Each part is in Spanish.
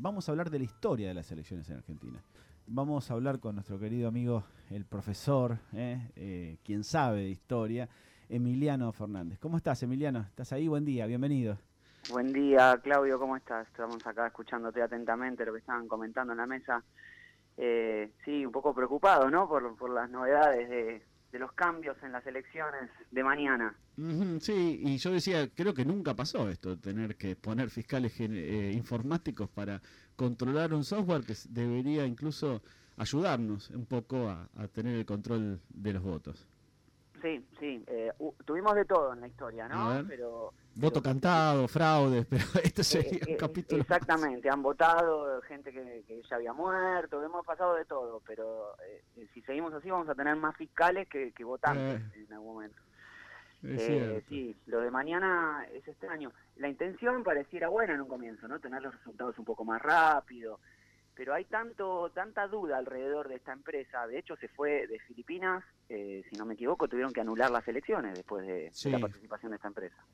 vamos a hablar de la historia de las elecciones en Argentina. Vamos a hablar con nuestro querido amigo, el profesor, eh, eh, quien sabe de historia, Emiliano Fernández. ¿Cómo estás, Emiliano? ¿Estás ahí? Buen día, bienvenido. Buen día, Claudio, ¿cómo estás? Estamos acá escuchándote atentamente lo que estaban comentando en la mesa. Eh, sí, un poco preocupado, ¿no? Por, por las novedades de, de los cambios en las elecciones de mañana. sí, y yo decía, creo que nunca pasó esto, tener que poner fiscales eh, informáticos para controlar un software que debería incluso ayudarnos un poco a, tener el control de los votos. Sí, sí, eh, tuvimos de todo en la historia, ¿no? Pero voto cantado, fraudes, pero este sería un capítulo. Exactamente, han votado gente que, ya había muerto, hemos pasado de todo, pero eh, si seguimos así vamos a tener más fiscales que, votantes eh. en algún momento. Eh, sí, lo de mañana es extraño. La intención pareciera buena en un comienzo, ¿no? Tener los resultados un poco más rápido, pero hay tanto tanta duda alrededor de esta empresa. De hecho, se fue de Filipinas, si no me equivoco, tuvieron que anular las elecciones después de la participación de esta empresa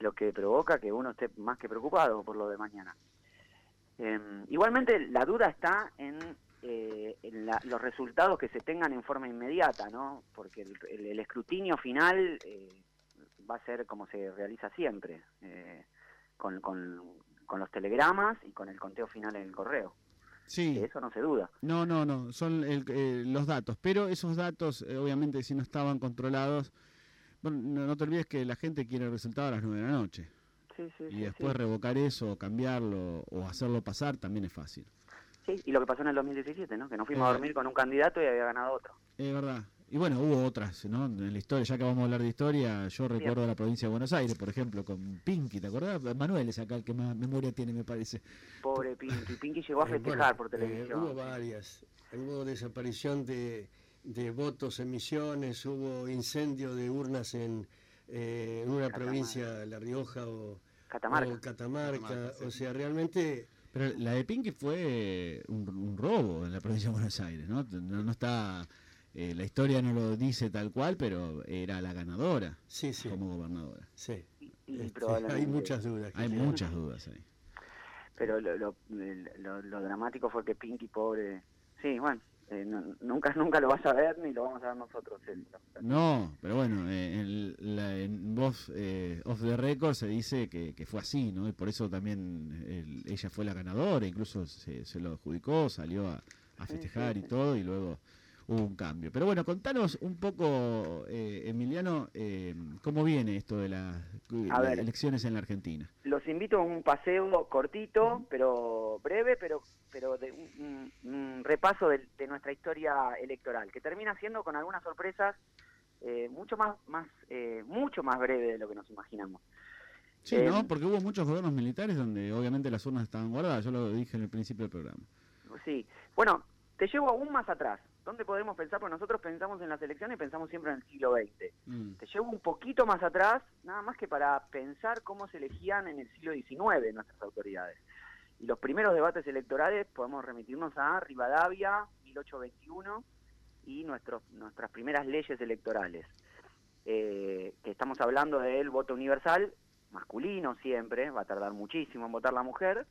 lo que provoca que uno esté más que preocupado por lo de mañana. Em, igualmente, la duda está en, eh, los resultados que se tengan en forma inmediata, ¿no? Porque el, escrutinio final eh, va a ser como se realiza siempre, eh, con, con, los telegramas y con el conteo final en el correo. Sí. eso no se duda. No, no, no, son los datos, pero esos datos, obviamente, si no estaban controlados, bueno, no, te olvides que la gente quiere el resultado a las 9 de la noche. Sí, sí, y después revocar eso, cambiarlo o hacerlo pasar también es fácil. Sí, y lo que pasó en el 2017, ¿no? Que nos fuimos a eh. dormir con un candidato y había ganado otro. Es verdad. Y bueno, hubo otras, ¿no? En la historia, ya que vamos a hablar de historia, yo recuerdo la provincia de Buenos Aires, por ejemplo, con Pinky, ¿te acordás? Manuel es acá el que más memoria tiene, me parece. Pobre Pinky. Pinky llegó a eh, festejar por eh, televisión. hubo varias. Hubo desaparición de de votos en Misiones, hubo incendio de urnas en, eh, en una provincia, La Rioja o Catamarca. O, sea, realmente... Pero la de Pinky fue un, robo en la provincia de Buenos Aires, ¿no? No, está... Eh, la historia no lo dice tal cual, pero era la ganadora sí, sí. como gobernadora. Sí. Este, hay muchas dudas. Hay muchas dudas ahí. Pero lo, lo, lo dramático fue que Pinky, pobre... Sí, bueno, eh, nunca nunca lo vas a ver ni lo vamos a ver nosotros. No, pero bueno, eh, en, la, en voz eh, off the record se dice que, fue así, ¿no? Y por eso también ella fue la ganadora, incluso se, se lo adjudicó, salió a, festejar y todo, y luego hubo un cambio. Pero bueno, contanos un poco, eh, Emiliano, eh, cómo viene esto de las, elecciones en la Argentina. Los invito a un paseo cortito, pero breve, pero pero de un, repaso de, nuestra historia electoral, que termina siendo con algunas sorpresas eh, mucho más, más mucho más breve de lo que nos imaginamos. Sí, ¿no? Porque hubo muchos gobiernos militares donde obviamente las urnas estaban guardadas, yo lo dije en el principio del programa. Sí, bueno, te llevo aún más atrás. ¿Dónde podemos pensar? Porque nosotros pensamos en las elecciones y pensamos siempre en el siglo XX. Mm. Te llevo un poquito más atrás, nada más que para pensar cómo se elegían en el siglo XIX nuestras autoridades. Y los primeros debates electorales podemos remitirnos a Rivadavia, 1821, y nuestros, nuestras primeras leyes electorales. Eh, que estamos hablando del voto universal, masculino siempre, va a tardar muchísimo en votar la mujer,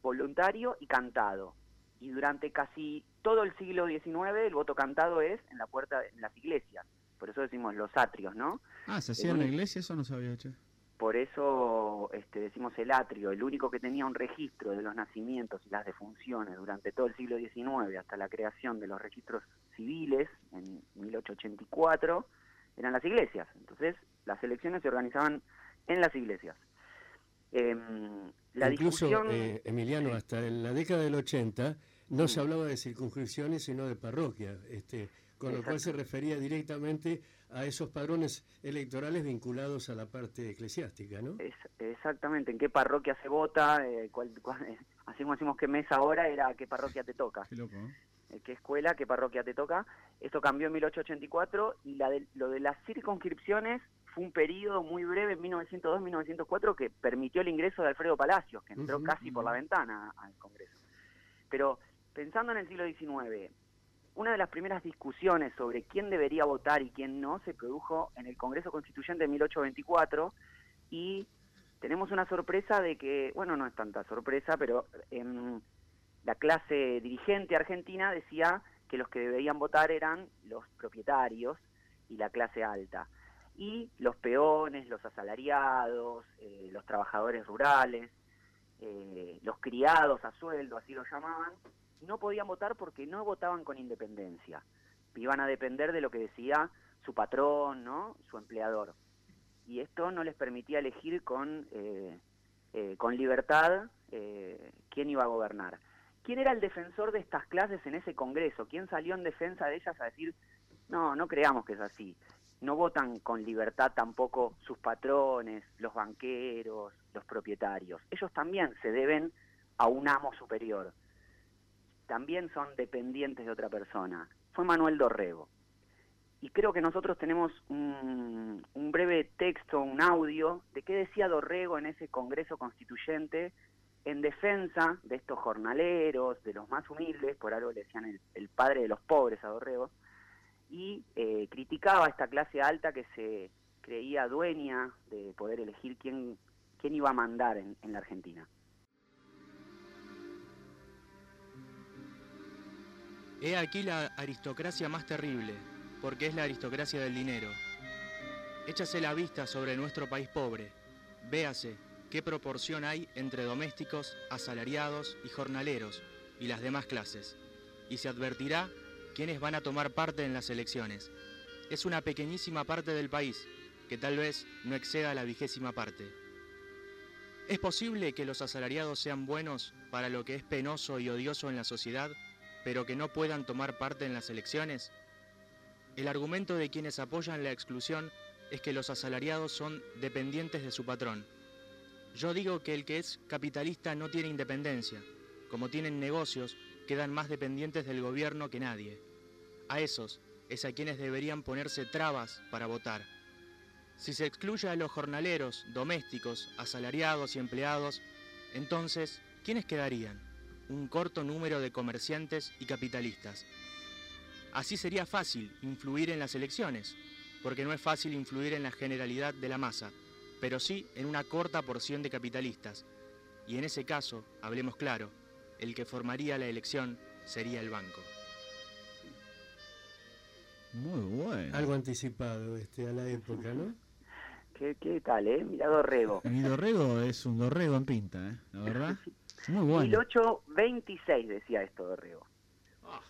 voluntario y cantado y durante casi todo el siglo XIX el voto cantado es en la puerta, en las iglesias. Por eso decimos los atrios, ¿no? Ah, ¿se hacía en la iglesia? Eso no sabía, che. Por eso este, decimos el atrio, el único que tenía un registro de los nacimientos y las defunciones durante todo el siglo XIX hasta la creación de los registros civiles en 1884 eran las iglesias. Entonces las elecciones se organizaban en las iglesias. Em, la Incluso, eh, Emiliano, hasta en la década del 80 no se hablaba de circunscripciones, sino de parroquias, este, con lo cual se refería directamente a esos padrones electorales vinculados a la parte eclesiástica, ¿no? exactamente, en qué parroquia se vota, eh, así como decimos qué mes ahora, era qué parroquia te toca. Qué loco, eh, qué escuela, qué parroquia te toca. Esto cambió en 1884 y la lo de las circunscripciones fue un periodo muy breve en 1902-1904 que permitió el ingreso de Alfredo Palacios, que entró casi por la ventana al Congreso. Pero pensando en el siglo XIX, una de las primeras discusiones sobre quién debería votar y quién no se produjo en el Congreso Constituyente de 1824 y tenemos una sorpresa de que, bueno, no es tanta sorpresa, pero en la clase dirigente argentina decía que los que debían votar eran los propietarios y la clase alta. Y los peones, los asalariados, eh, los trabajadores rurales, eh, los criados a sueldo, así lo llamaban, no podían votar porque no votaban con independencia. Iban a depender de lo que decía su patrón, ¿no? su empleador. Y esto no les permitía elegir con, eh, con libertad quién iba a gobernar. ¿Quién era el defensor de estas clases en ese Congreso? ¿Quién salió en defensa de ellas a decir, no, no creamos que es así? No votan con libertad tampoco sus patrones, los banqueros, los propietarios. Ellos también se deben a un amo superior. También son dependientes de otra persona. Fue Manuel Dorrego. Y creo que nosotros tenemos un, un breve texto, un audio, de qué decía Dorrego en ese Congreso Constituyente en defensa de estos jornaleros, de los más humildes, por algo le decían el, padre de los pobres a Dorrego, y eh, criticaba a esta clase alta que se creía dueña de poder elegir quién, quién iba a mandar en, en la Argentina. He aquí la aristocracia más terrible, porque es la aristocracia del dinero. Échase la vista sobre nuestro país pobre, véase qué proporción hay entre domésticos, asalariados y jornaleros y las demás clases, y se advertirá quiénes van a tomar parte en las elecciones. Es una pequeñísima parte del país, que tal vez no exceda la vigésima parte. ¿Es posible que los asalariados sean buenos para lo que es penoso y odioso en la sociedad, pero que no puedan tomar parte en las elecciones? El argumento de quienes apoyan la exclusión es que los asalariados son dependientes de su patrón, yo digo que el que es capitalista no tiene independencia. Como tienen negocios, quedan más dependientes del gobierno que nadie. A esos es a quienes deberían ponerse trabas para votar. Si se excluye a los jornaleros, domésticos, asalariados y empleados, entonces, ¿quiénes quedarían? Un corto número de comerciantes y capitalistas. Así sería fácil influir en las elecciones, porque no es fácil influir en la generalidad de la masa pero sí en una corta porción de capitalistas. Y en ese caso, hablemos claro, el que formaría la elección sería el banco. Muy bueno. Algo anticipado este, a la época, ¿no? ¿Qué, qué tal, eh? Mira Dorrego. Mi Dorrego es un Dorrego en pinta, ¿eh? La verdad. Muy bueno. 1826 decía esto Dorrego. Ah.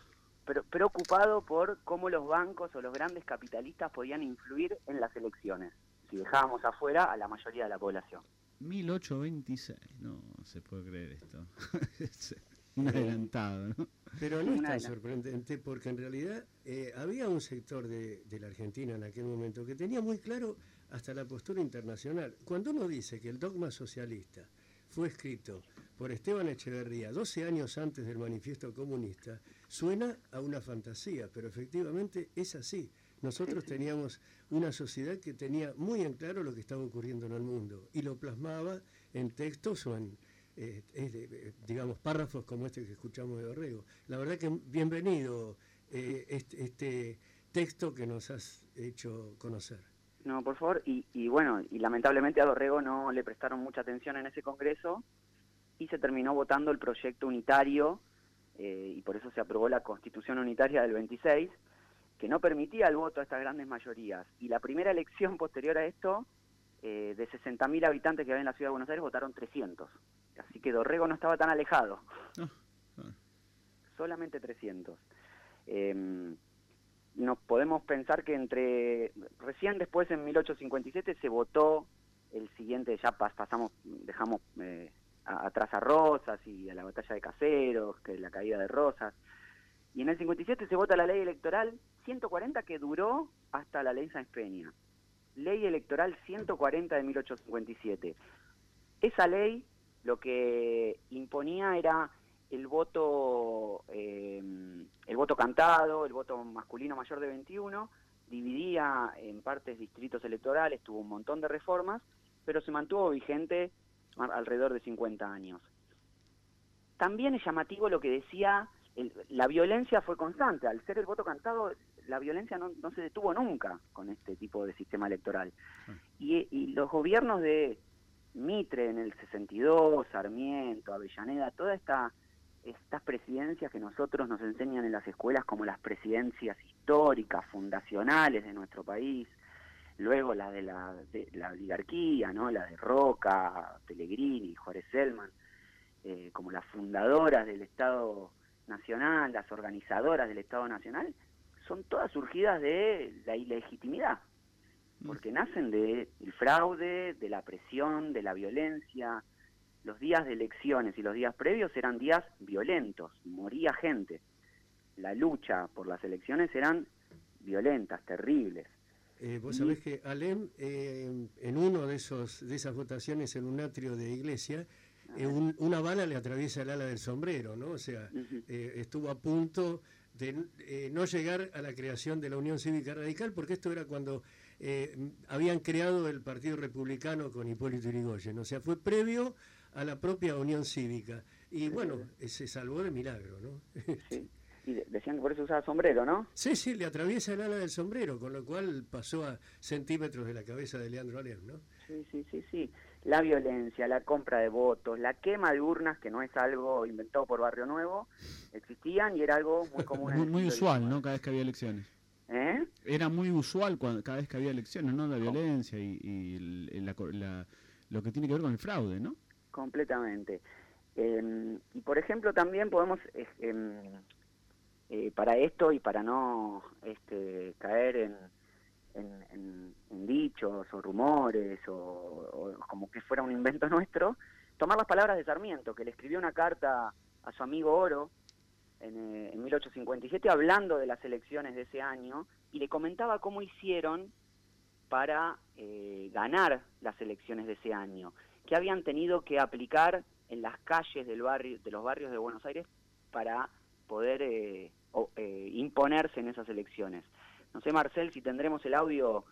Pero, preocupado por cómo los bancos o los grandes capitalistas podían influir en las elecciones si dejábamos afuera a la mayoría de la población. 1826, no se puede creer esto. un adelantado, ¿no? Pero no es tan sorprendente porque en realidad eh, había un sector de, de, la Argentina en aquel momento que tenía muy claro hasta la postura internacional. Cuando uno dice que el dogma socialista fue escrito por Esteban Echeverría 12 años antes del manifiesto comunista, suena a una fantasía, pero efectivamente es así. Nosotros teníamos una sociedad que tenía muy en claro lo que estaba ocurriendo en el mundo y lo plasmaba en textos o en, eh, eh, digamos, párrafos como este que escuchamos de Orrego. La verdad que bienvenido eh, este, este, texto que nos has hecho conocer. No, por favor, y, y bueno, y lamentablemente a Dorrego no le prestaron mucha atención en ese congreso y se terminó votando el proyecto unitario y por eso se aprobó la constitución unitaria del 26 que no permitía el voto a estas grandes mayorías. Y la primera elección posterior a esto, eh, de 60.000 habitantes que había en la ciudad de Buenos Aires, votaron 300. Así que Dorrego no estaba tan alejado. Ah, ah. Solamente 300. Em, nos podemos pensar que entre recién después en 1857 se votó el siguiente ya pasamos dejamos eh, atrás a Rosas y a la batalla de Caseros que la caída de Rosas y en el 57 se vota la ley electoral 140 que duró hasta la ley Sáenz Peña. Ley electoral 140 de 1857. Esa ley lo que imponía era el voto, eh, el voto cantado, el voto masculino mayor de 21, dividía en partes distritos electorales, tuvo un montón de reformas, pero se mantuvo vigente alrededor de 50 años. También es llamativo lo que decía la violencia fue constante. Al ser el voto cantado, la violencia no, se detuvo nunca con este tipo de sistema electoral. Y, los gobiernos de Mitre en el 62, Sarmiento, Avellaneda, toda esta estas presidencias que nosotros nos enseñan en las escuelas como las presidencias históricas, fundacionales de nuestro país, luego la de la, de la oligarquía, ¿no? la de Roca, Pellegrini, Juárez Selman, eh, como las fundadoras del Estado Nacional, las organizadoras del Estado Nacional, son todas surgidas de la ilegitimidad, porque nacen del fraude, de la presión, de la violencia, los días de elecciones y los días previos eran días violentos, moría gente. La lucha por las elecciones eran violentas, terribles. Eh, vos sabés que Alem, eh, en uno de esos de esas votaciones en un atrio de iglesia, eh, una bala le atraviesa el ala del sombrero, ¿no? O sea, estuvo a punto de no llegar a la creación de la Unión Cívica Radical, porque esto era cuando habían creado el Partido Republicano con Hipólito Yrigoyen. O sea, fue previo a la propia Unión Cívica. Y bueno, se salvó de milagro, ¿no? Sí. Y decían que por eso usaba sombrero, ¿no? Sí, sí, le atraviesa el ala del sombrero, con lo cual pasó a centímetros de la cabeza de Leandro Alem, ¿no? Sí, sí, sí, sí. La violencia, la compra de votos, la quema de urnas, que no es algo inventado por Barrio Nuevo, existían y era algo muy común. muy, muy usual, ¿no? Cada vez que había elecciones. ¿Eh? Era muy usual cuando, cada vez que había elecciones, ¿no? La violencia y, lo que tiene que ver con el fraude, ¿no? Completamente. Em, y por ejemplo también podemos, em, eh, para esto y para no este, caer en, dichos o rumores o, como que fuera un invento nuestro, tomar las palabras de Sarmiento, que le escribió una carta a su amigo Oro en, eh, en 1857 hablando de las elecciones de ese año y le comentaba cómo hicieron para eh, ganar las elecciones de ese año que habían tenido que aplicar en las calles del barrio, de los barrios de Buenos Aires para poder eh, eh, imponerse en esas elecciones. No sé, Marcel, si tendremos el audio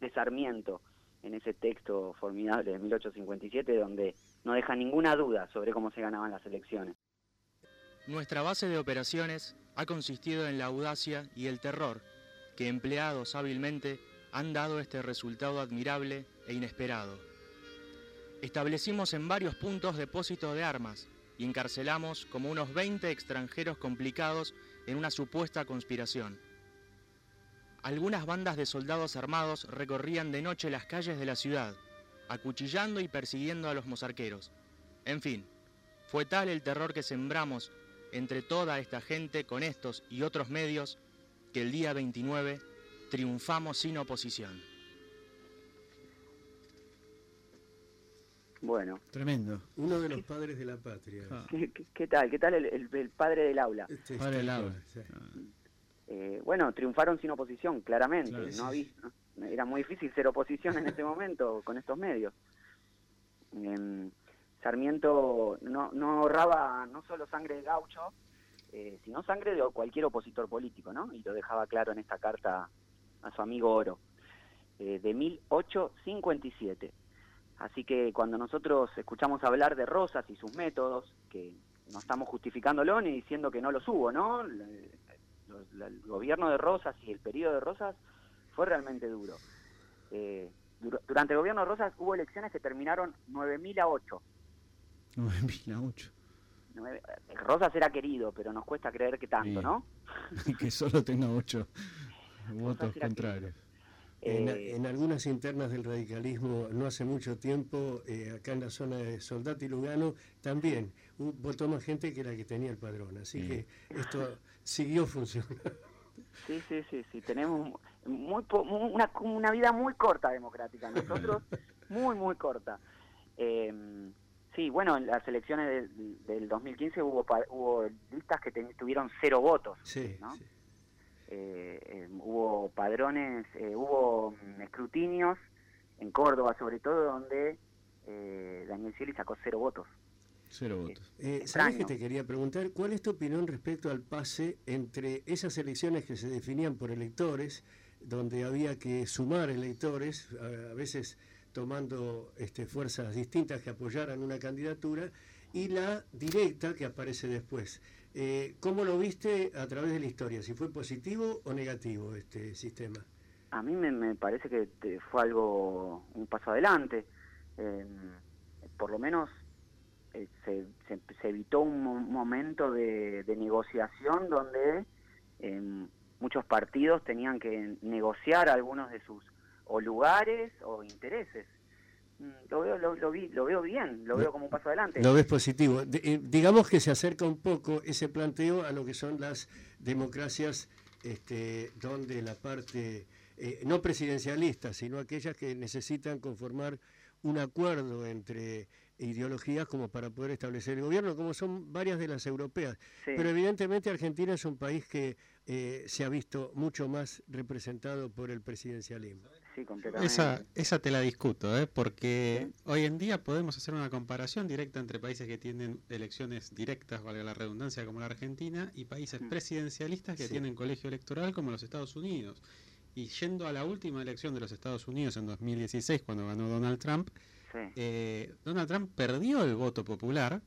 de Sarmiento en ese texto formidable de 1857, donde no deja ninguna duda sobre cómo se ganaban las elecciones. Nuestra base de operaciones ha consistido en la audacia y el terror que empleados hábilmente han dado este resultado admirable e inesperado establecimos en varios puntos depósitos de armas y encarcelamos como unos 20 extranjeros complicados en una supuesta conspiración. Algunas bandas de soldados armados recorrían de noche las calles de la ciudad, acuchillando y persiguiendo a los mozarqueros. En fin, fue tal el terror que sembramos entre toda esta gente con estos y otros medios que el día 29 triunfamos sin oposición. Bueno. Tremendo. Uno de los padres de la patria. Ah. ¿Qué, tal? ¿Qué tal el, padre del aula? Este padre del aula. Eh, bueno, triunfaron sin oposición, claramente. no había, Era muy difícil ser oposición en ese momento con estos medios. Em, Sarmiento no, no ahorraba no solo sangre de gaucho, eh, sino sangre de cualquier opositor político, ¿no? Y lo dejaba claro en esta carta a su amigo Oro, eh, de 1857. Así que cuando nosotros escuchamos hablar de Rosas y sus métodos, que no estamos justificándolo ni diciendo que no los hubo, ¿no? El, gobierno de Rosas y el periodo de Rosas fue realmente duro. Eh, durante el gobierno de Rosas hubo elecciones que terminaron 9.000 a 8. 9.000 a 8. Rosas era querido, pero nos cuesta creer que tanto, ¿no? que solo tenga 8 votos contrarios. Eh, en, algunas internas del radicalismo, no hace mucho tiempo, eh, acá en la zona de Soldati y Lugano, también votó más gente que la que tenía el padrón. Así que esto siguió funcionando. Sí, sí, sí, sí. Tenemos muy, una, una vida muy corta democrática. Nosotros, muy, muy corta. Em, sí, bueno, en las elecciones del, 2015 hubo, hubo listas que tuvieron cero votos. Sí, sí. Eh, eh, hubo padrones, eh, hubo mm, escrutinios en Córdoba sobre todo donde Daniel Scioli sacó cero votos. Cero votos. ¿Sabes que te quería preguntar? ¿Cuál es tu opinión respecto al pase entre esas elecciones que se definían por electores, donde había que sumar electores, a, veces tomando este, fuerzas distintas que apoyaran una candidatura, y la directa que aparece después? Eh, ¿Cómo lo viste a través de la historia? ¿Si fue positivo o negativo este sistema? A mí me, parece que fue algo, un paso adelante. Em, por lo menos eh, se, evitó un momento de, negociación donde em, muchos partidos tenían que negociar algunos de sus o lugares o intereses. Mm, lo veo, lo, lo, lo veo bien, lo veo como un paso adelante. Lo ves positivo. Eh, digamos que se acerca un poco ese planteo a lo que son las democracias este, donde la parte, eh, no presidencialista, sino aquellas que necesitan conformar un acuerdo entre ideologías como para poder establecer el gobierno, como son varias de las europeas. Pero evidentemente Argentina es un país que eh, se ha visto mucho más representado por el presidencialismo. Sí, completamente. Esa, esa te la discuto, ¿eh? porque hoy en día podemos hacer una comparación directa entre países que tienen elecciones directas, valga la redundancia, como la Argentina, y países mm. presidencialistas que tienen colegio electoral como los Estados Unidos. Y yendo a la última elección de los Estados Unidos en 2016, cuando ganó Donald Trump, eh, Donald Trump perdió el voto popular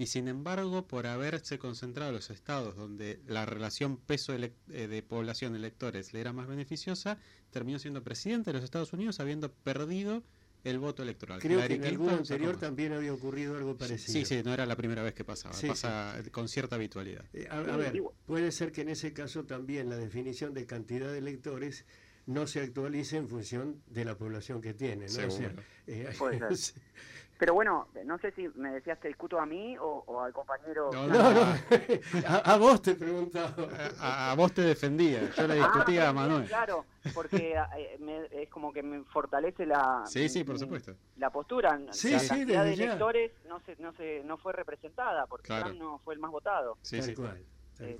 y sin embargo, por haberse concentrado en los estados donde la relación peso eh, de población electores le era más beneficiosa, terminó siendo presidente de los Estados Unidos habiendo perdido el voto electoral. Creo que en el anterior también había ocurrido algo parecido. Sí, sí, no era la primera vez que pasaba, pasa con cierta habitualidad. Eh, a, ver, puede ser que en ese caso también la definición de cantidad de electores no se actualice en función de la población que tiene. ¿no? Eh, Pero bueno, no sé si me decías te discuto a mí o, al compañero. No, no, no. A, vos te preguntaba. A, vos te defendía, yo le discutía a Manuel. Claro, porque eh, es como que me fortalece la. Sí, sí, por supuesto. La postura. Sí, la sí, cantidad de electores no, se, no, se, no fue representada porque claro. no fue el más votado. Sí, tal, Cual,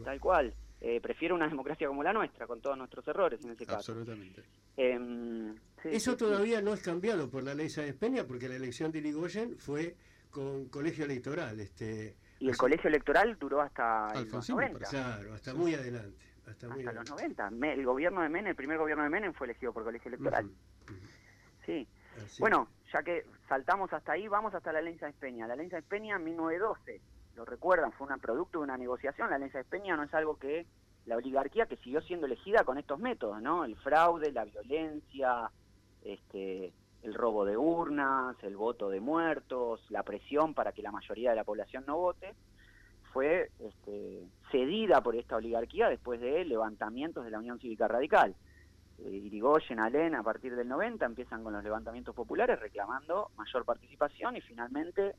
tal cual. Eh, prefiero una democracia como la nuestra, con todos nuestros errores en ese caso. Absolutamente. Em, Eso todavía no es cambiado por la ley Sáenz Peña, porque la elección de Irigoyen fue con colegio electoral. Este, y el colegio electoral duró hasta los 90. Claro, hasta muy adelante. Hasta, los 90. el gobierno de Menem, el primer gobierno de Menem fue elegido por colegio electoral. Sí. Bueno, ya que saltamos hasta ahí, vamos hasta la ley Sáenz Peña. La ley Sáenz Peña en 1912 lo recuerdan, fue un producto de una negociación. La alianza de Peña no es algo que la oligarquía que siguió siendo elegida con estos métodos, ¿no? El fraude, la violencia, este, el robo de urnas, el voto de muertos, la presión para que la mayoría de la población no vote, fue este, cedida por esta oligarquía después de levantamientos de la Unión Cívica Radical. Eh, Irigoyen, Alén, a partir del 90 empiezan con los levantamientos populares reclamando mayor participación y finalmente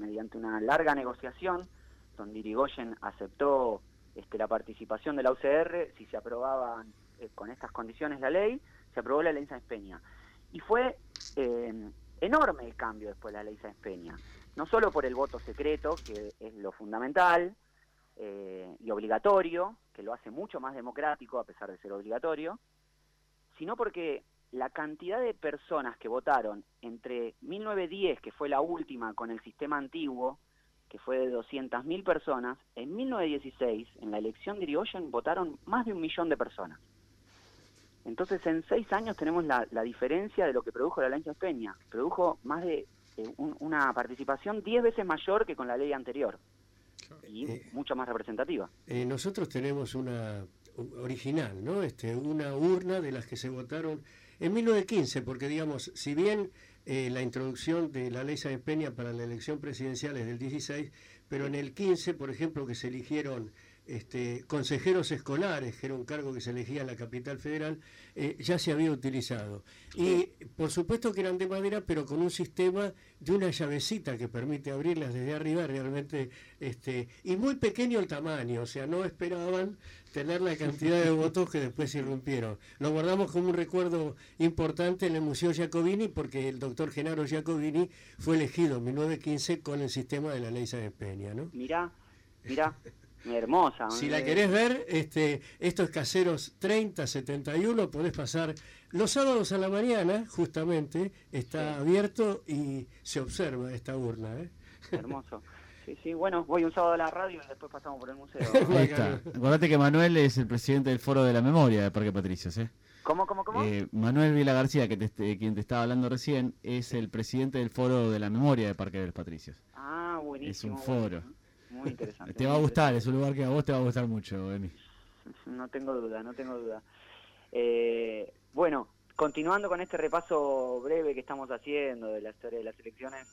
mediante una larga negociación, donde Irigoyen aceptó este, la participación de la UCR, si se aprobaba eh, con estas condiciones la ley, se aprobó la ley Sáenz Peña. Y fue eh, enorme el cambio después de la ley Sáenz Peña, no solo por el voto secreto, que es lo fundamental eh, y obligatorio, que lo hace mucho más democrático a pesar de ser obligatorio, sino porque la cantidad de personas que votaron entre 1910, que fue la última con el sistema antiguo, que fue de 200.000 personas, en 1916, en la elección de Irigoyen, votaron más de un millón de personas. Entonces, en seis años tenemos la, diferencia de lo que produjo la ley Peña. Produjo más de eh, una participación diez veces mayor que con la ley anterior y eh, mucho más representativa. Eh, nosotros tenemos una original, ¿no? Este, una urna de las que se votaron en 1915, porque digamos, si bien eh, la introducción de la ley Sáenz Peña para la elección presidencial es del 16, pero en el 15, por ejemplo, que se eligieron este, consejeros escolares, que era un cargo que se elegía en la capital federal, eh, ya se había utilizado. Y por supuesto que eran de madera, pero con un sistema de una llavecita que permite abrirlas desde arriba realmente, este, y muy pequeño el tamaño, o sea, no esperaban tener la cantidad de votos que después irrumpieron. Lo guardamos como un recuerdo importante en el Museo Giacobini porque el doctor Genaro Giacobini fue elegido en 1915 con el sistema de la ley Sáenz Peña, ¿no? Mirá, mirá. Hermosa. Si la querés ver, este, estos caseros 30, 71, podés pasar los sábados a la mañana, justamente, está abierto y se observa esta urna. ¿eh? Hermoso. Sí, sí, bueno, voy un sábado a la radio y después pasamos por el museo. Ahí está. Acordate que Manuel es el presidente del Foro de la Memoria de Parque Patricios, ¿eh? ¿Cómo, cómo, cómo? Eh, Manuel Vila García, que te, quien te estaba hablando recién, es el presidente del Foro de la Memoria de Parque de los Patricios. Ah, buenísimo. Es un foro. Muy interesante. te va a gustar, es un lugar que a vos te va a gustar mucho, Emi. No tengo duda, no tengo duda. Eh, bueno, continuando con este repaso breve que estamos haciendo de la historia de las elecciones,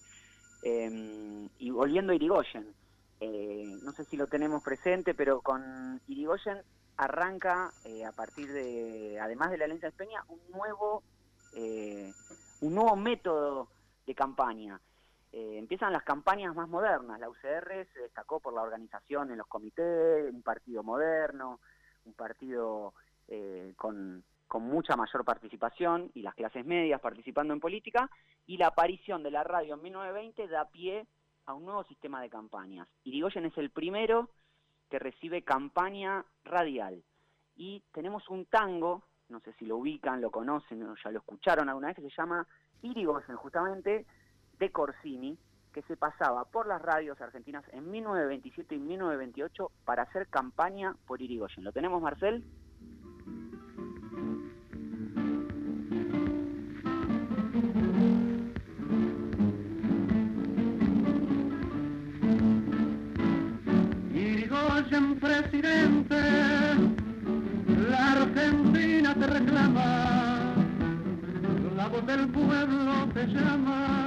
Em, y volviendo a Irigoyen, no sé si lo tenemos presente, pero con Irigoyen arranca a partir de, además de la Alianza de Peña, un nuevo, un nuevo método de campaña. Eh, empiezan las campañas más modernas. La UCR se destacó por la organización en los comités, un partido moderno, un partido eh, con, mucha mayor participación y las clases medias participando en política, y la aparición de la radio en 1920 da pie a un nuevo sistema de campañas. Irigoyen es el primero que recibe campaña radial. Y tenemos un tango, no sé si lo ubican, lo conocen o ya lo escucharon alguna vez, que se llama Irigoyen, justamente de Corsini, que se pasaba por las radios argentinas en 1927 y 1928 para hacer campaña por Irigoyen. ¿Lo tenemos, Marcel? Irigoyen, presidente, la Argentina te reclama, la voz del pueblo te llama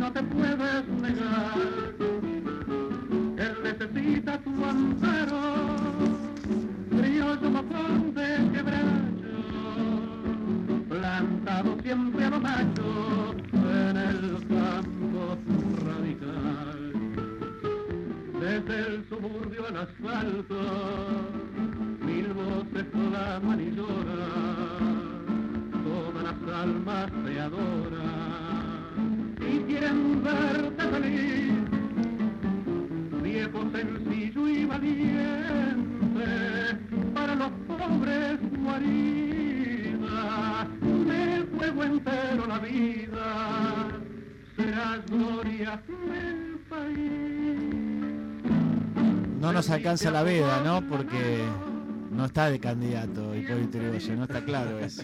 no te puedes negar. Él necesita tu amparo, criollo mojón de quebracho, plantado siempre a lo macho en el campo radical. Desde el suburbio al asfalto, mil voces claman y todas las almas te adoran y quieren verte feliz. Viejo, sencillo y valiente, para los pobres guarida, del fuego entero la vida, serás gloria del país. No nos alcanza la veda, ¿no? Porque no está de candidato Hipólito Yrigoyen, no está claro eso.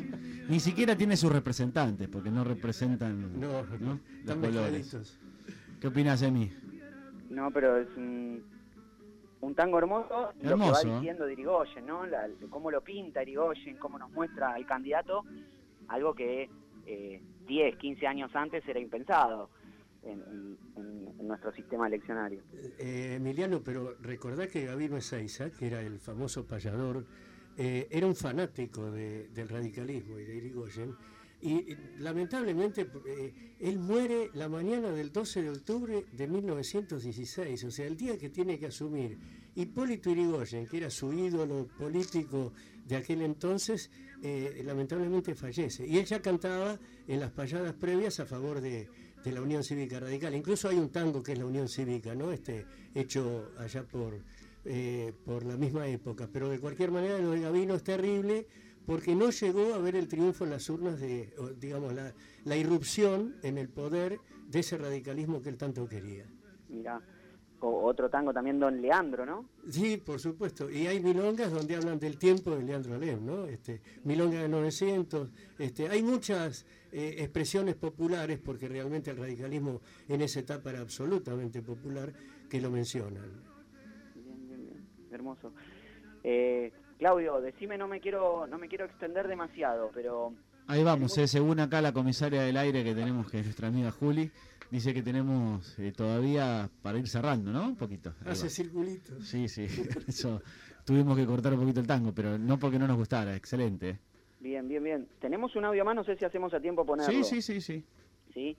Ni siquiera tiene sus representantes, porque no representan no, ¿no? los colores. ¿Qué opinas de mí? No, pero es un, tango hermoso, lo que va diciendo Irigoyen, ¿no? cómo lo pinta Irigoyen, cómo nos muestra al candidato, algo que eh, 10, 15 años antes era impensado en, nuestro sistema eleccionario. Eh, Emiliano, pero recordá que Gabino Ezeiza, que era el famoso payador eh, era un fanático del radicalismo y de Irigoyen, y lamentablemente eh, él muere la mañana del 12 de octubre de 1916, o sea, el día que tiene que asumir Hipólito Irigoyen, que era su ídolo político de aquel entonces, eh, lamentablemente fallece. Y él ya cantaba en las payadas previas a favor de, de, la Unión Cívica Radical. Incluso hay un tango que es la Unión Cívica, ¿no? Este, hecho allá por eh, por la misma época. Pero de cualquier manera lo de Gavino es terrible porque no llegó a ver el triunfo en las urnas de, digamos, la, la irrupción en el poder de ese radicalismo que él tanto quería. Mira, otro tango también, Don Leandro, ¿no? Sí, por supuesto. Y hay milongas donde hablan del tiempo de Leandro Alem, ¿no? Este, milonga de 900. Este, hay muchas eh, expresiones populares, porque realmente el radicalismo en esa etapa era absolutamente popular, que lo mencionan hermoso. Eh, Claudio, decime, no me quiero no me quiero extender demasiado, pero... Ahí vamos, eh, según acá la comisaria del aire que tenemos, que es nuestra amiga Juli, dice que tenemos eh, todavía para ir cerrando, ¿no? Un poquito. Hace circulitos. Sí, sí, eso tuvimos que cortar un poquito el tango, pero no porque no nos gustara, excelente. Bien, bien, bien. Tenemos un audio más, no sé si hacemos a tiempo ponerlo. Sí, sí, sí, sí. Sí,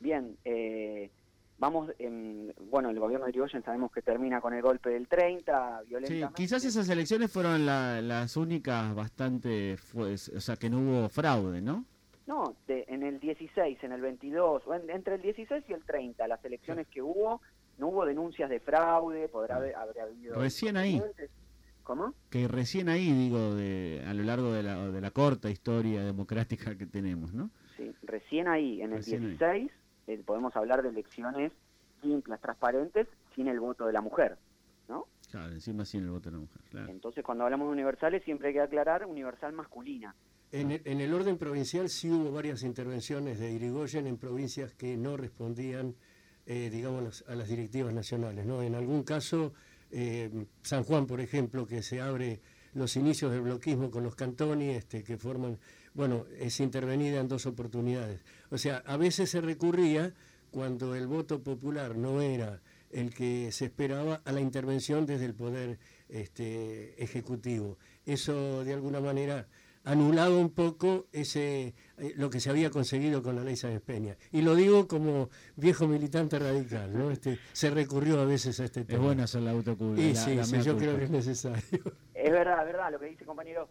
bien. Eh, vamos, en, bueno, el gobierno de Irigoyen sabemos que termina con el golpe del 30, violentamente. Sí, quizás esas elecciones fueron las únicas bastante, o sea, que no hubo fraude, ¿no? No, en el 16, en el 22, entre el 16 y el 30, las elecciones que hubo, no hubo denuncias de fraude, podrá haber, habido... Recién ahí. ¿Cómo? Que recién ahí, digo, de, a lo largo de la, de la corta historia democrática que tenemos, ¿no? Sí, recién ahí, en el 16... Eh, podemos hablar de elecciones simples, transparentes, sin el voto de la mujer, ¿no? Claro, encima sin el voto de la mujer, claro. Entonces, cuando hablamos de universales, siempre hay que aclarar universal masculina. En el, orden provincial sí hubo varias intervenciones de Irigoyen en provincias que no respondían, eh, digamos, a las directivas nacionales, ¿no? En algún caso, eh, San Juan, por ejemplo, que se abre los inicios del bloquismo con los cantones este, que forman bueno, es intervenida en dos oportunidades. O sea, a veces se recurría cuando el voto popular no era el que se esperaba a la intervención desde el poder este, ejecutivo. Eso de alguna manera anulado un poco ese eh, lo que se había conseguido con la ley Sáenz Peña. Y lo digo como viejo militante radical, ¿no? Este, se recurrió a veces a este tema. Es bueno hacer la autocultura. sí, sí yo creo que es necesario. Es verdad, es verdad, lo que dice compañero.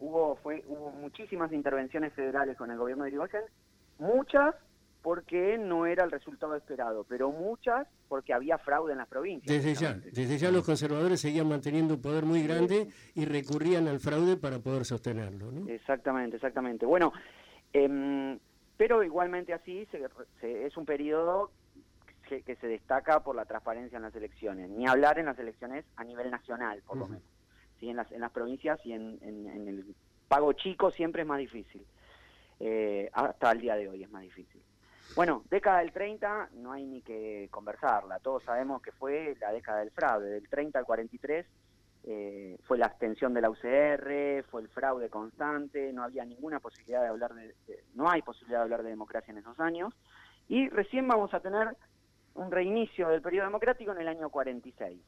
Hubo, fue, hubo muchísimas intervenciones federales con el gobierno de Irigoyen, muchas porque no era el resultado esperado, pero muchas porque había fraude en las provincias. Desde ya, desde ya los conservadores seguían manteniendo un poder muy grande y recurrían al fraude para poder sostenerlo. ¿no? Exactamente, exactamente. Bueno, eh, pero igualmente así es un periodo que, se destaca por la transparencia en las elecciones, ni hablar en las elecciones a nivel nacional, por lo menos. ¿Sí? En, las, provincias y en, en, el pago chico siempre es más difícil. Eh, hasta el día de hoy es más difícil. Bueno, década del 30 no hay ni que conversarla, todos sabemos que fue la década del fraude, del 30 al 43 eh, fue la abstención de la UCR, fue el fraude constante, no había ninguna posibilidad de hablar de, no hay posibilidad de hablar de democracia en esos años, y recién vamos a tener un reinicio del periodo democrático en el año 46.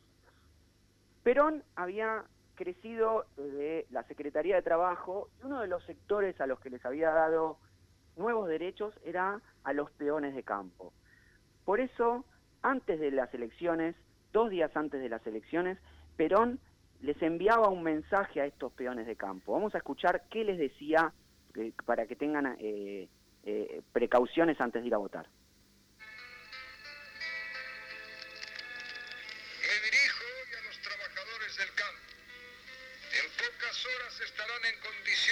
Perón había crecido desde la Secretaría de Trabajo y uno de los sectores a los que les había dado nuevos derechos era a los peones de campo. Por eso, antes de las elecciones, dos días antes de las elecciones, Perón les enviaba un mensaje a estos peones de campo. Vamos a escuchar qué les decía eh, para que tengan eh, eh, precauciones antes de ir a votar.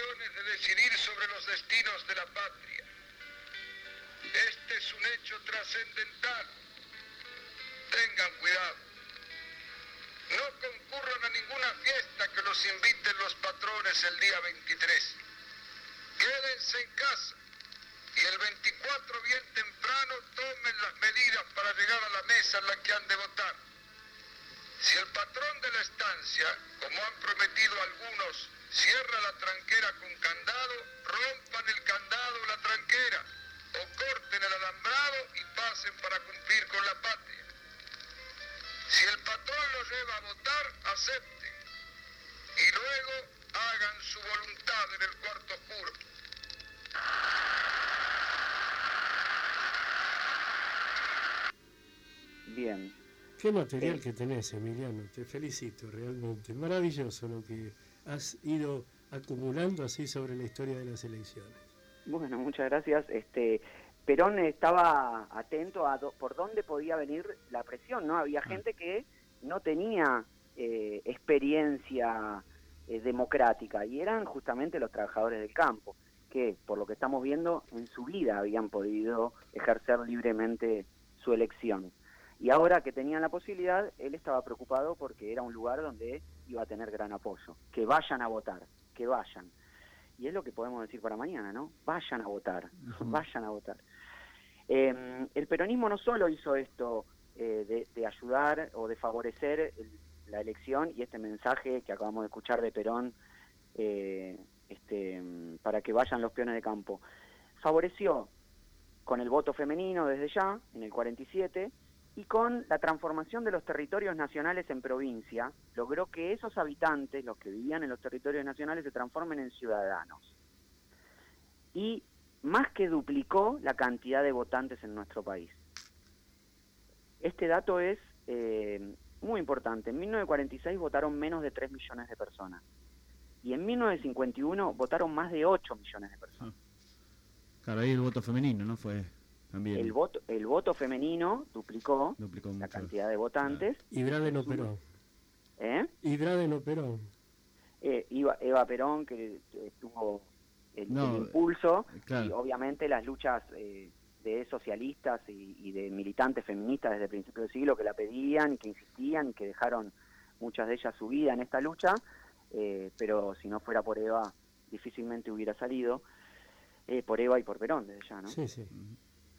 De decidir sobre los destinos de la patria. Este es un hecho trascendental. Tengan cuidado. No concurran a ninguna fiesta que los inviten los patrones el día 23. Quédense en casa y el 24 bien temprano tomen las medidas para llegar a la mesa en la que han de votar. Si el patrón de la estancia, como han prometido algunos, cierra la tranquera con candado, rompan el candado o la tranquera o corten el alambrado y pasen para cumplir con la patria. Si el patrón lo lleva a votar, acepten. Y luego hagan su voluntad en el cuarto oscuro. Bien. Qué material que tenés, Emiliano. Te felicito realmente. Maravilloso lo que has ido acumulando así sobre la historia de las elecciones. Bueno, muchas gracias. Este, Perón estaba atento a por dónde podía venir la presión, ¿no? Había ah. gente que no tenía eh, experiencia eh, democrática y eran justamente los trabajadores del campo, que por lo que estamos viendo en su vida habían podido ejercer libremente su elección. Y ahora que tenían la posibilidad, él estaba preocupado porque era un lugar donde iba a tener gran apoyo. Que vayan a votar, que vayan. Y es lo que podemos decir para mañana, ¿no? Vayan a votar, vayan a votar. Em, el peronismo no solo hizo esto eh, de, ayudar o de favorecer la elección y este mensaje que acabamos de escuchar de Perón eh, este, para que vayan los peones de campo, favoreció con el voto femenino desde ya, en el 47, y con la transformación de los territorios nacionales en provincia, logró que esos habitantes, los que vivían en los territorios nacionales, se transformen en ciudadanos. Y más que duplicó la cantidad de votantes en nuestro país. Este dato es eh, muy importante. En 1946 votaron menos de 3 millones de personas. Y en 1951 votaron más de 8 millones de personas. Claro, ahí el voto femenino, ¿no? Fue también. El voto, el voto femenino duplicó, la cantidad de votantes. Y Brade no Perón. ¿Eh? Y Brade no Perón. Eh, Eva Perón, que estuvo el, impulso y obviamente las luchas eh, de socialistas y, de militantes feministas desde el principio del siglo que la pedían y que insistían y que dejaron muchas de ellas su vida en esta lucha, eh, pero si no fuera por Eva difícilmente hubiera salido, eh, por Eva y por Perón desde ya, ¿no? Sí, sí.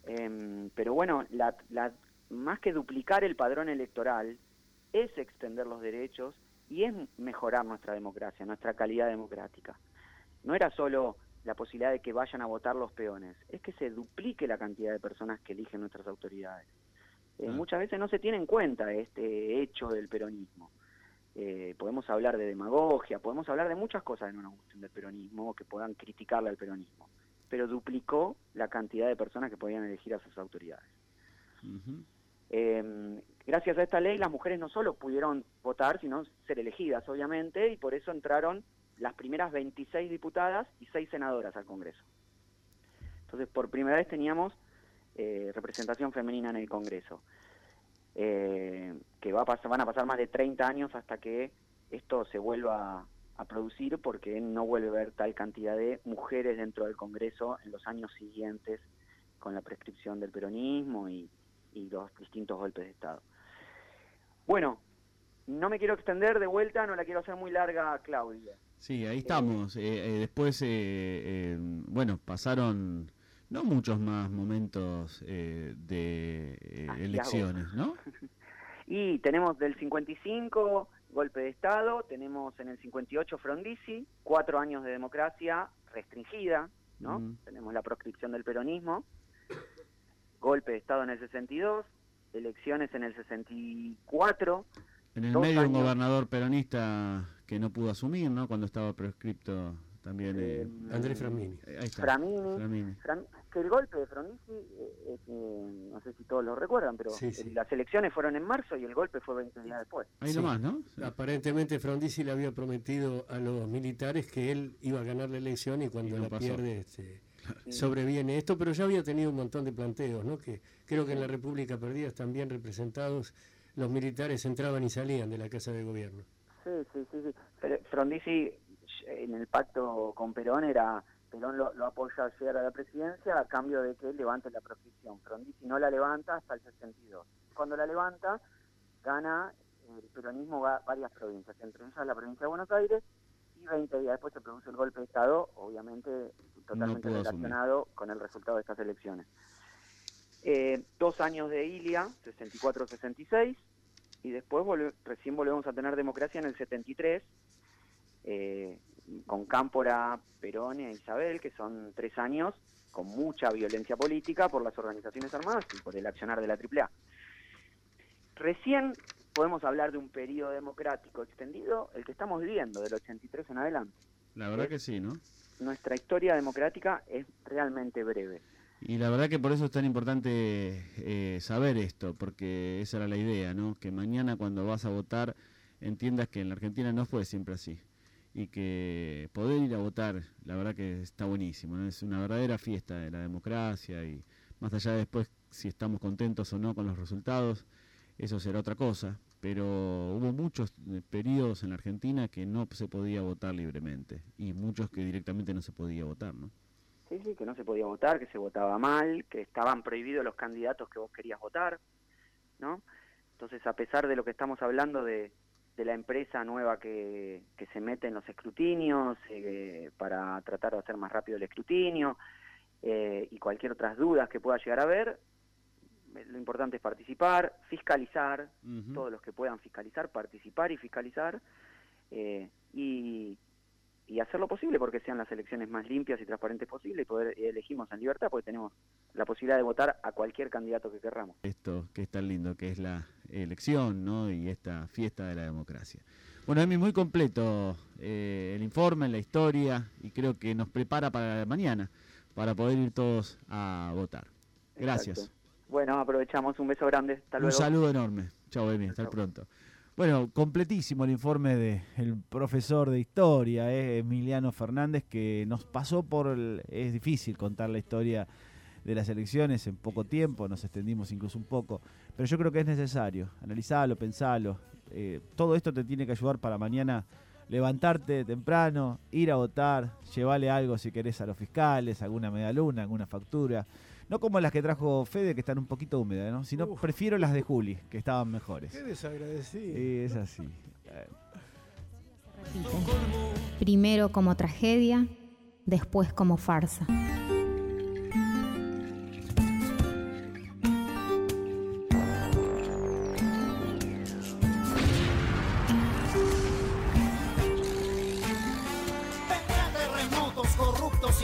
Em, pero bueno, la, la, más que duplicar el padrón electoral es extender los derechos y es mejorar nuestra democracia, nuestra calidad democrática. No era solo la posibilidad de que vayan a votar los peones, es que se duplique la cantidad de personas que eligen nuestras autoridades. Eh, ah. Muchas veces no se tiene en cuenta este hecho del peronismo. Eh, podemos hablar de demagogia, podemos hablar de muchas cosas que no nos gusten del peronismo, que puedan criticarle al peronismo, pero duplicó la cantidad de personas que podían elegir a sus autoridades. Em, gracias a esta ley las mujeres no solo pudieron votar, sino ser elegidas, obviamente, y por eso entraron las primeras 26 diputadas y 6 senadoras al Congreso. Entonces, por primera vez teníamos eh, representación femenina en el Congreso. Eh, que va a pasar, van a pasar más de 30 años hasta que esto se vuelva a, producir porque no vuelve a haber tal cantidad de mujeres dentro del Congreso en los años siguientes con la prescripción del peronismo y, los distintos golpes de Estado. Bueno, no me quiero extender de vuelta, no la quiero hacer muy larga, Claudia. Sí, ahí estamos. Eh, eh, después, bueno, pasaron no muchos más momentos eh, de eh, elecciones, ¿no? y tenemos del 55 golpe de Estado, tenemos en el 58 Frondizi, cuatro años de democracia restringida, ¿no? Tenemos la proscripción del peronismo, golpe de Estado en el 62, elecciones en el 64. En el medio un gobernador peronista que no pudo asumir, ¿no? Cuando estaba proscripto también eh, eh Andrés Framini. Ahí está. Framini, que el golpe de Framini, eh, eh, no sé si todos lo recuerdan, pero las elecciones fueron en marzo y el golpe fue 20 días después. Ahí nomás, ¿no? Aparentemente Frondizi le había prometido a los militares que él iba a ganar la elección y cuando la pierde este, sobreviene esto, pero ya había tenido un montón de planteos, ¿no? Que creo que en la República Perdida están bien representados, los militares entraban y salían de la Casa de Gobierno. Sí, sí, sí. sí. Frondizi en el pacto con Perón era Perón lo, apoya a llegar a la presidencia a cambio de que levante la proscripción. Frondizi no la levanta hasta el 62. Cuando la levanta, gana el peronismo varias provincias, entre ellas la provincia de Buenos Aires, y 20 días después se produce el golpe de Estado, obviamente totalmente relacionado con el resultado de estas elecciones. Eh, dos años de Ilia, 64-66, y después recién volvemos a tener democracia en el 73, eh, con Cámpora, Perón e Isabel, que son tres años con mucha violencia política por las organizaciones armadas y por el accionar de la AAA. Recién podemos hablar de un periodo democrático extendido, el que estamos viviendo, del 83 en adelante. La verdad que sí, ¿no? Nuestra historia democrática es realmente breve. Y la verdad que por eso es tan importante eh, saber esto, porque esa era la idea, ¿no? Que mañana cuando vas a votar entiendas que en la Argentina no fue siempre así y que poder ir a votar, la verdad que está buenísimo, es una verdadera fiesta de la democracia y más allá de después si estamos contentos o no con los resultados, eso será otra cosa, pero hubo muchos eh, periodos en la Argentina que no se podía votar libremente y muchos que directamente no se podía votar, ¿no? Sí, sí, que no se podía votar, que se votaba mal, que estaban prohibidos los candidatos que vos querías votar, ¿no? Entonces, a pesar de lo que estamos hablando de, de la empresa nueva que, que se mete en los escrutinios eh, para tratar de hacer más rápido el escrutinio eh, y cualquier otras dudas que pueda llegar a haber. Lo importante es participar, fiscalizar, todos los que puedan fiscalizar, participar y fiscalizar, eh, y, y hacer lo posible porque sean las elecciones más limpias y transparentes posible y poder elegimos en libertad porque tenemos la posibilidad de votar a cualquier candidato que querramos. Esto que es tan lindo que es la elección ¿no? y esta fiesta de la democracia. Bueno, Emi, muy completo eh, el informe, la historia y creo que nos prepara para mañana para poder ir todos a votar. Gracias. Bueno, aprovechamos. Un beso grande. Hasta luego. Un saludo enorme. Chao, Emi. Hasta pronto. Bueno, completísimo el informe del profesor de historia, eh, Emiliano Fernández, que nos pasó por... El, es difícil contar la historia de las elecciones en poco tiempo, nos extendimos incluso un poco, pero yo creo que es necesario, analizarlo, pensarlo. Eh, todo esto te tiene que ayudar para mañana levantarte temprano, ir a votar, llevarle algo si querés a los fiscales, alguna medaluna, alguna factura. No como las que trajo Fede, que están un poquito húmedas, ¿no? Sino prefiero las de Juli, que estaban mejores. Qué desagradecido. Sí, es así. Primero como tragedia, después como farsa.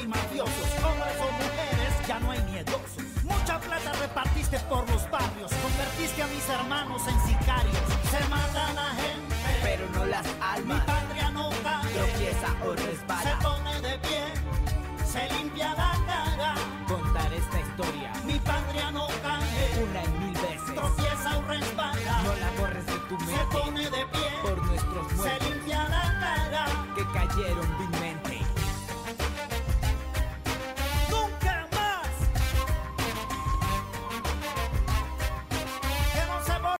y mafiosos, hombres o mujeres, ya no hay miedosos. Mucha plata repartiste por los barrios, convertiste a mis hermanos en sicarios. Se matan a gente, pero no las almas. Mi patria no cae, tropieza o resbala. Se pone de pie, se limpia la cara. Contar esta historia, mi patria no cae, una en mil veces. Tropieza o resbala, no la corres de tu mente. Se pone de pie, por nuestros muertos. Se limpia la cara, que cayeron vilmente